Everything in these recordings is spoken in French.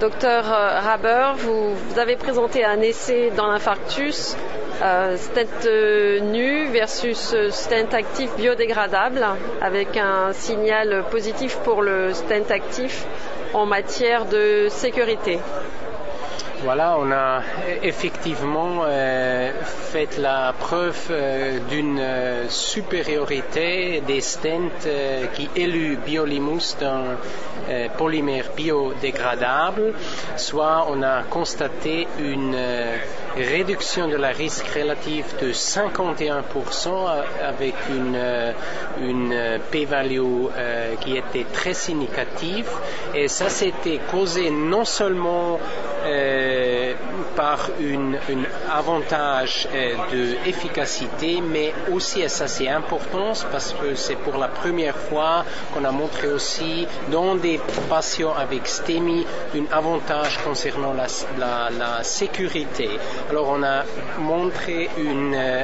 Docteur Haber, vous, vous, avez présenté un essai dans l'infarctus, euh, stent nu versus stent actif biodégradable, avec un signal positif pour le stent actif en matière de sécurité. Voilà, on a effectivement euh, fait la preuve euh, d'une euh, supériorité des stents euh, qui éluent Biolimus d'un euh, polymère biodégradable, soit on a constaté une réduction de la risque relative de 51% avec une, une p-value qui était très significative. Et ça c'était causé non seulement par un avantage euh, d'efficacité, mais aussi, et ça c'est important, parce que c'est pour la première fois qu'on a montré aussi dans des patients avec STEMI un avantage concernant la, la, la sécurité. Alors on a montré une euh,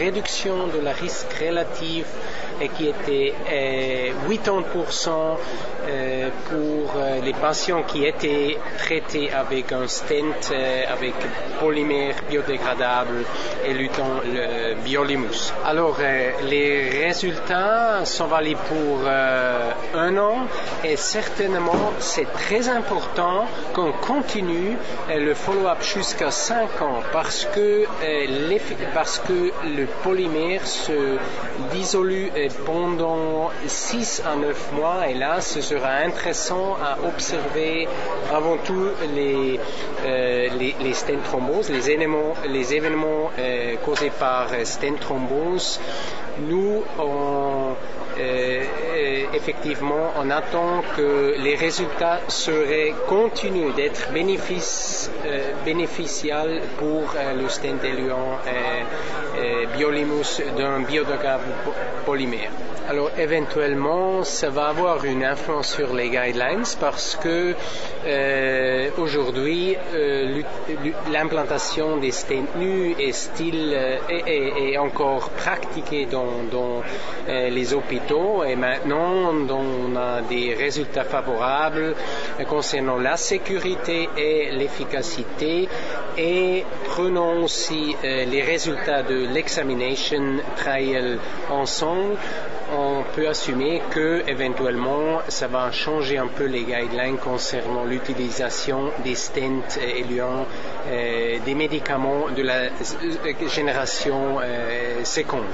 réduction de la risque relative et qui était euh, 80% euh, pour euh, les patients qui étaient traités avec un stent avec polymère biodégradable et le biolimus. Alors les résultats sont valides pour un an et certainement c'est très important qu'on continue le follow-up jusqu'à 5 ans parce que, parce que le polymère se dissolue pendant 6 à 9 mois et là ce sera intéressant à observer avant tout les, euh, les, les les événements, les événements euh, causés par stent thrombose. Nous, on, euh, effectivement, on attend que les résultats seraient continuent d'être bénéfice, euh, pour euh, le stent éluant biolimus d'un biodégradable polymère. Alors éventuellement, ça va avoir une influence sur les guidelines parce que euh, aujourd'hui, euh, l'implantation des stents nus est, encore pratiquée dans, dans euh, les hôpitaux et maintenant on a des résultats favorables concernant la sécurité et l'efficacité et prenons aussi les résultats de l'examination trial ensemble on peut assumer que éventuellement ça va changer un peu les guidelines concernant l'utilisation des stents éluants euh, des médicaments de la génération euh, seconde.